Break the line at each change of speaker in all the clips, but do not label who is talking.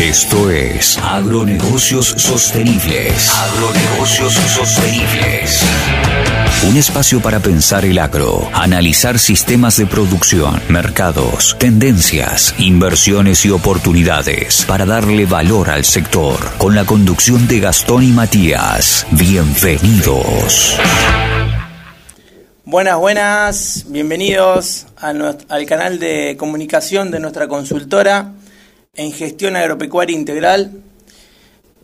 Esto es Agronegocios Sostenibles. Agronegocios Sostenibles. Un espacio para pensar el agro, analizar sistemas de producción, mercados, tendencias, inversiones y oportunidades para darle valor al sector. Con la conducción de Gastón y Matías. Bienvenidos.
Buenas, buenas, bienvenidos al canal de comunicación de nuestra consultora en gestión agropecuaria integral.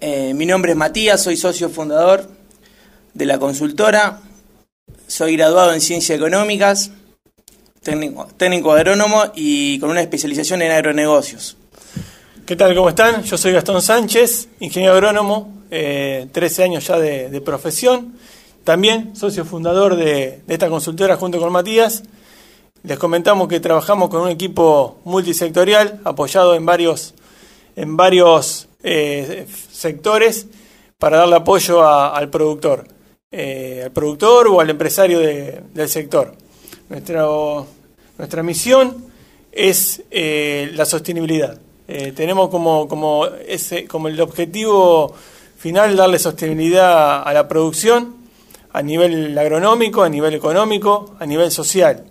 Eh, mi nombre es Matías, soy socio fundador de la consultora, soy graduado en ciencias económicas, técnico, agrónomo y con una especialización en agronegocios.
¿Qué tal? ¿Cómo están? Yo soy Gastón Sánchez, ingeniero agrónomo, 13 eh, años ya de profesión también socio fundador de, esta consultora junto con Matías. Les comentamos que trabajamos con un equipo multisectorial apoyado en varios, en varios eh, sectores para darle apoyo al productor, eh, al productor o al empresario del sector. Nuestra, nuestra misión es eh, la sostenibilidad. tenemos como, como, ese, como el objetivo final darle sostenibilidad a la producción a nivel agronómico, a nivel económico, a nivel social.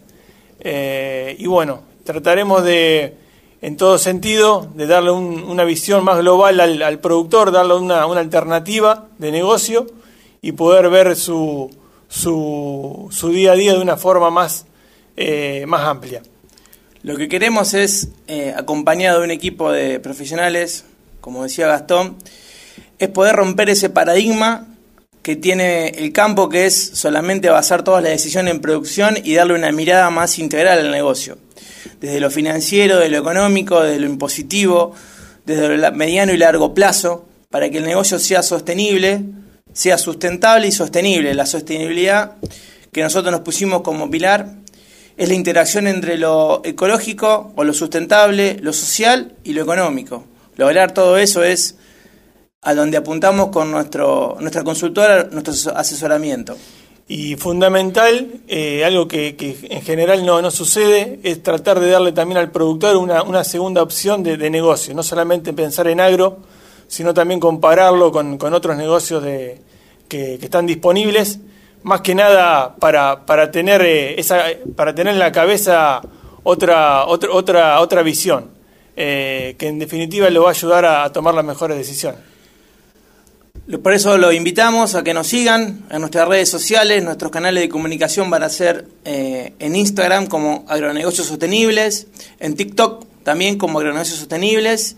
Eh, y bueno, trataremos de, en todo sentido, de darle una visión más global al, productor, darle una, alternativa de negocio y poder ver su, su, su día a día de una forma más, eh, más amplia.
Lo que queremos es, eh, acompañado de un equipo de profesionales, como decía Gastón, es poder romper ese paradigma que tiene el campo, que es solamente basar todas las decisiones en producción y darle una mirada más integral al negocio. Desde lo financiero, de lo económico, desde lo impositivo, desde lo mediano y largo plazo, para que el negocio sea sostenible, sea sustentable y sostenible. La sostenibilidad que nosotros nos pusimos como pilar es la interacción entre lo ecológico o lo sustentable, lo social y lo económico. Lograr todo eso es a donde apuntamos con nuestro, nuestra consultora, nuestro asesoramiento.
Y fundamental, eh, algo que, en general no, no, sucede, es tratar de darle también al productor una, una segunda opción de, negocio, no solamente pensar en agro, sino también compararlo con, otros negocios de, que, están disponibles, más que nada para, para, tener, eh, esa, para tener en la cabeza otra, otra, otra, otra visión, eh, que en definitiva lo va a ayudar a tomar las mejores decisiones.
Por eso lo invitamos a que nos sigan en nuestras redes sociales, nuestros canales de comunicación van a ser eh, en Instagram como Agronegocios Sostenibles, en TikTok también como Agronegocios Sostenibles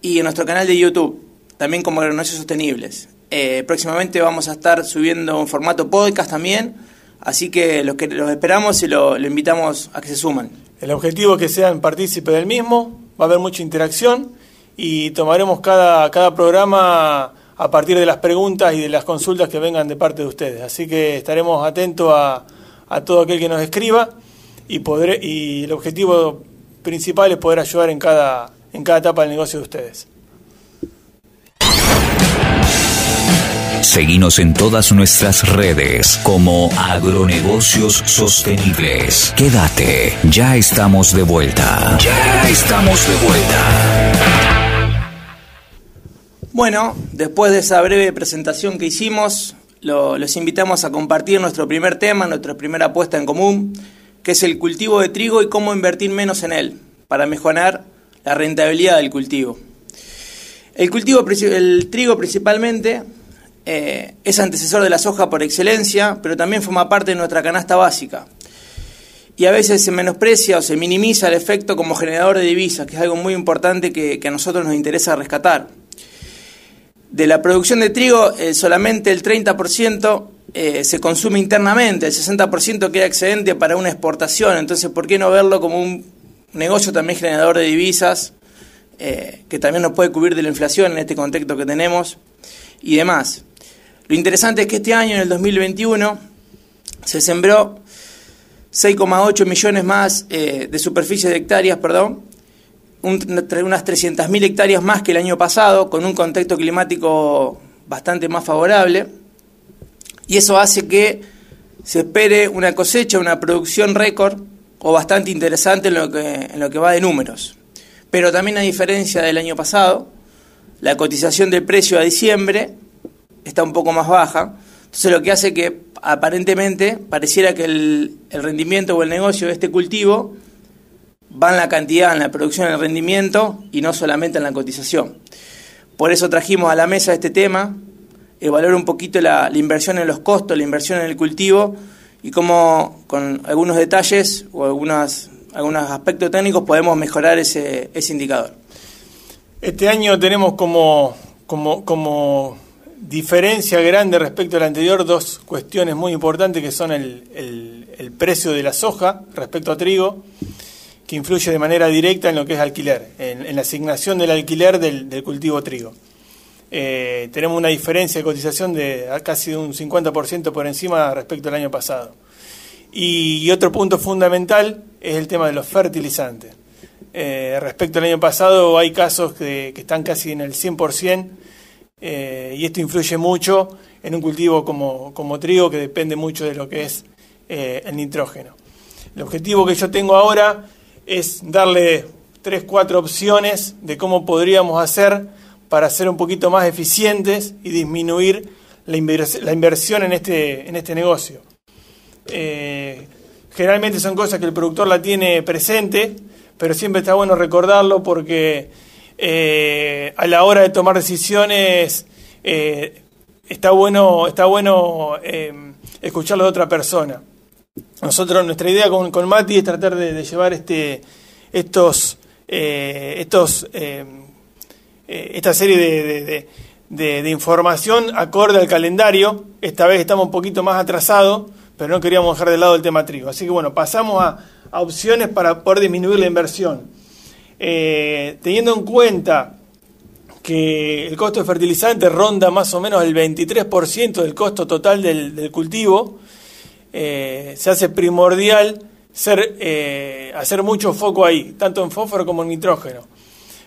y en nuestro canal de YouTube también como Agronegocios Sostenibles. Eh, próximamente vamos a estar subiendo un formato podcast también, así que los, que los esperamos y lo, invitamos a que se suman.
El objetivo es que sean partícipes del mismo, va a haber mucha interacción y tomaremos cada, cada programa a partir de las preguntas y de las consultas que vengan de parte de ustedes. Así que estaremos atentos a, todo aquel que nos escriba y, y el objetivo principal es poder ayudar en cada, en cada etapa del negocio de ustedes.
Seguimos en todas nuestras redes como Agronegocios Sostenibles. Quédate, ya estamos de vuelta. Ya estamos de vuelta.
Bueno, después de esa breve presentación que hicimos, los invitamos a compartir nuestro primer tema, nuestra primera apuesta en común, que es el cultivo de trigo y cómo invertir menos en él para mejorar la rentabilidad del cultivo. El cultivo, el trigo principalmente, eh, es antecesor de la soja por excelencia, pero también forma parte de nuestra canasta básica. Y a veces se menosprecia o se minimiza el efecto como generador de divisas, que es algo muy importante que a nosotros nos interesa rescatar. De la producción de trigo, eh, solamente el 30% eh, se consume internamente, el 60% queda excedente para una exportación. Entonces, ¿por qué no verlo como un negocio también generador de divisas, eh, que también nos puede cubrir de la inflación en este contexto que tenemos y demás? Lo interesante es que este año, en el 2021, se sembró 6,8 millones más de superficie de hectáreas, perdón, unas 300.000 hectáreas más que el año pasado, con un contexto climático bastante más favorable, y eso hace que se espere una cosecha, una producción récord o bastante interesante en lo que, en lo que va de números. Pero también a diferencia del año pasado, la cotización del precio a diciembre está un poco más baja. Entonces lo que hace que aparentemente pareciera que el, rendimiento o el negocio de este cultivo va en la cantidad, en la producción, en el rendimiento y no solamente en la cotización. Por eso trajimos a la mesa este tema, evaluar un poquito la, inversión en los costos, la inversión en el cultivo y cómo con algunos detalles o algunas, algunos aspectos técnicos podemos mejorar ese, ese indicador.
Este año tenemos como, como, como diferencia grande respecto al anterior dos cuestiones muy importantes que son el, el, precio de la soja respecto a trigo, que influye de manera directa en lo que es alquiler, en, la asignación del alquiler del, cultivo trigo. Eh, tenemos una diferencia de cotización de casi de un 50% por encima respecto al año pasado. Y, otro punto fundamental es el tema de los fertilizantes. Eh, respecto al año pasado hay casos que, están casi en el 100%, eh, y esto influye mucho en un cultivo como, como, trigo que depende mucho de lo que es el nitrógeno. El objetivo que yo tengo ahora es darle tres, cuatro opciones de cómo podríamos hacer para ser un poquito más eficientes y disminuir la, inversión en este, en este negocio. Eh, generalmente son cosas que el productor la tiene presente, pero siempre está bueno recordarlo porque eh, a la hora de tomar decisiones eh, está bueno, está bueno escucharlo de otra persona. Nosotros, nuestra idea con, con Mati es tratar de, llevar este, estos, estos, esta serie de, de, información acorde al calendario. Esta vez estamos un poquito más atrasados, pero no queríamos dejar de lado el tema trigo. Así que bueno, pasamos a, a opciones para poder disminuir la inversión. Eh, teniendo en cuenta que el costo de fertilizante ronda más o menos el 23% del costo total del, cultivo, eh, se hace primordial eh, hacer mucho foco ahí, tanto en fósforo como en nitrógeno.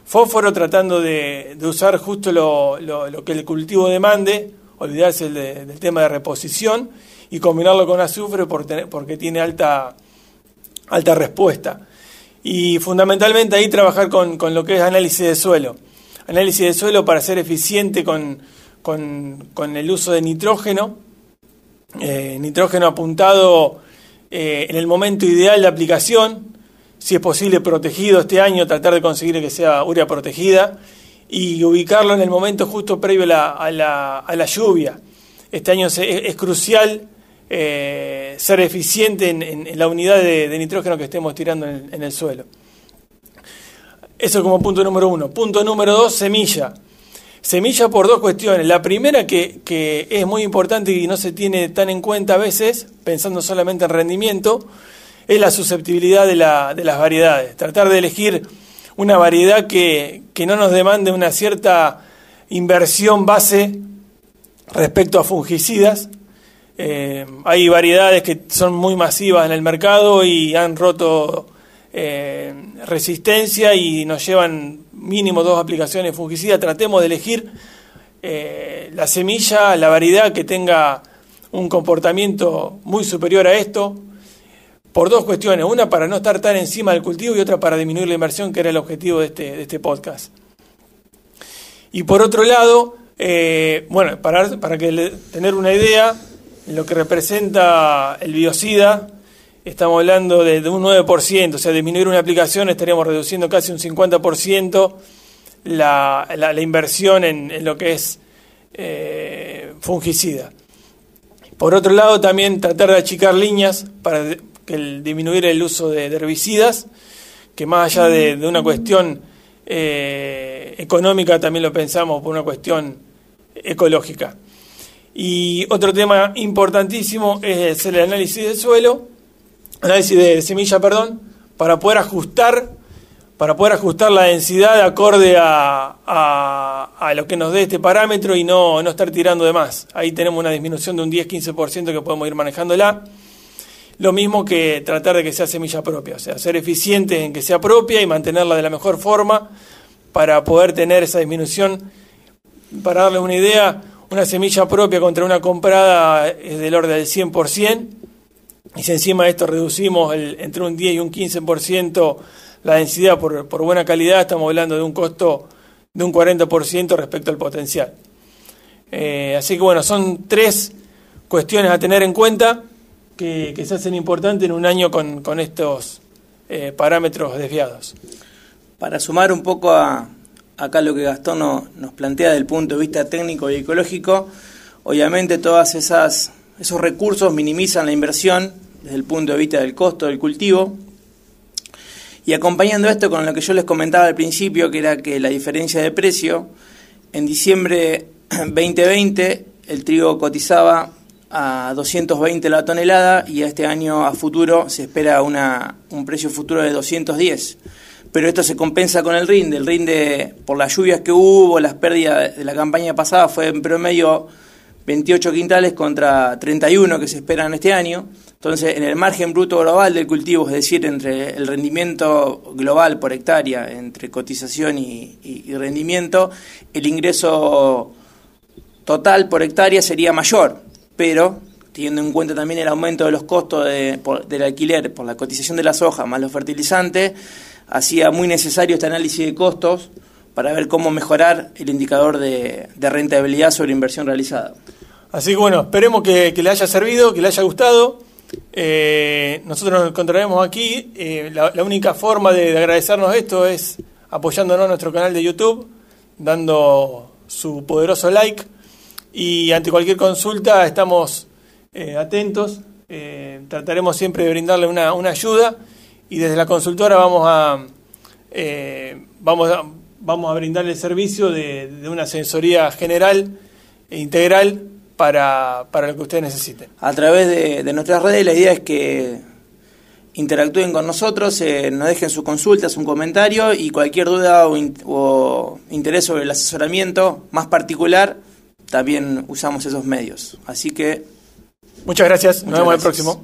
Fósforo tratando de, usar justo lo, que el cultivo demande, olvidarse del tema de reposición y combinarlo con azufre porque tiene alta, alta respuesta y fundamentalmente ahí trabajar con, lo que es análisis de suelo. Análisis de suelo para ser eficiente con, el uso de nitrógeno, eh, nitrógeno apuntado eh, en el momento ideal de aplicación, si es posible protegido este año, tratar de conseguir que sea urea protegida y ubicarlo en el momento justo previo a la, lluvia. Este año es crucial eh, ser eficiente en, la unidad de, nitrógeno que estemos tirando en el, suelo. Eso como punto número uno. Punto número dos, semilla. Semilla por dos cuestiones. La primera que, es muy importante y no se tiene tan en cuenta a veces, pensando solamente en rendimiento, es la susceptibilidad de, las variedades. Tratar de elegir una variedad que, no nos demande una cierta inversión base respecto a fungicidas, eh, hay variedades que son muy masivas en el mercado y han roto eh, resistencia y nos llevan mínimo dos aplicaciones fungicidas. Tratemos de elegir eh, la semilla, la variedad que tenga un comportamiento muy superior a esto, por dos cuestiones. Una para no estar tan encima del cultivo y otra para disminuir la inversión, que era el objetivo de este, este podcast. Y por otro lado, bueno, para, para que tener una idea, lo que representa el biocida, estamos hablando de, un 9%, o sea, disminuir una aplicación estaríamos reduciendo casi un 50% la, la, inversión en, lo que es eh, fungicida. Por otro lado, también tratar de achicar líneas para que disminuir el uso de, herbicidas, que más allá de, una cuestión eh, económica, también lo pensamos por una cuestión ecológica. Y otro tema importantísimo es el análisis del suelo, análisis de semilla, perdón, para poder ajustar, para poder ajustar la densidad acorde a, a, lo que nos dé este parámetro y no, no estar tirando de más. Ahí tenemos una disminución de un 10-15% que podemos ir manejándola. Lo mismo que tratar de que sea semilla propia, o sea, ser eficientes en que sea propia y mantenerla de la mejor forma para poder tener esa disminución. Para darles una idea, una semilla propia contra una comprada es del orden del 100%, y si encima de esto reducimos el, entre un 10 y un 15% la densidad por, por buena calidad, estamos hablando de un costo de un 40% respecto al potencial. Eh, así que bueno, son tres cuestiones a tener en cuenta que, se hacen importantes en un año con, estos eh, parámetros desviados.
Para sumar un poco a acá lo que Gastón nos plantea del punto de vista técnico y ecológico, obviamente todas esas esos recursos minimizan la inversión desde el punto de vista del costo del cultivo. Y acompañando esto con lo que yo les comentaba al principio, que era que la diferencia de precio, en diciembre 2020 el trigo cotizaba a 220 la tonelada y este año a futuro se espera una, un precio futuro de 210. Pero esto se compensa con el rinde. El rinde, por las lluvias que hubo, las pérdidas de la campaña pasada, fue en promedio 28 quintales contra 31 que se esperan este año. Entonces, en el margen bruto global del cultivo, es decir, entre el rendimiento global por hectárea, entre cotización y, rendimiento, el ingreso total por hectárea sería mayor, pero teniendo en cuenta también el aumento de los costos del alquiler por la cotización de las hojas más los fertilizantes, hacía muy necesario este análisis de costos para ver cómo mejorar el indicador de rentabilidad sobre inversión realizada.
Así que bueno, esperemos que, le haya servido, que le haya gustado. Eh, nosotros nos encontraremos aquí. Eh, la, única forma de, agradecernos esto es apoyándonos en nuestro canal de YouTube, dando su poderoso like. Y ante cualquier consulta estamos eh, atentos. trataremos siempre de brindarle una, ayuda. Y desde la consultora vamos a, vamos a, vamos a brindarle el servicio de, de una asesoría general e integral para, para lo que ustedes necesiten.
A través de, nuestras redes la idea es que interactúen con nosotros, eh, nos dejen sus consultas, un comentario y cualquier duda o, interés sobre el asesoramiento más particular, también usamos esos medios. Así que...
Muchas gracias, nos vemos el próximo.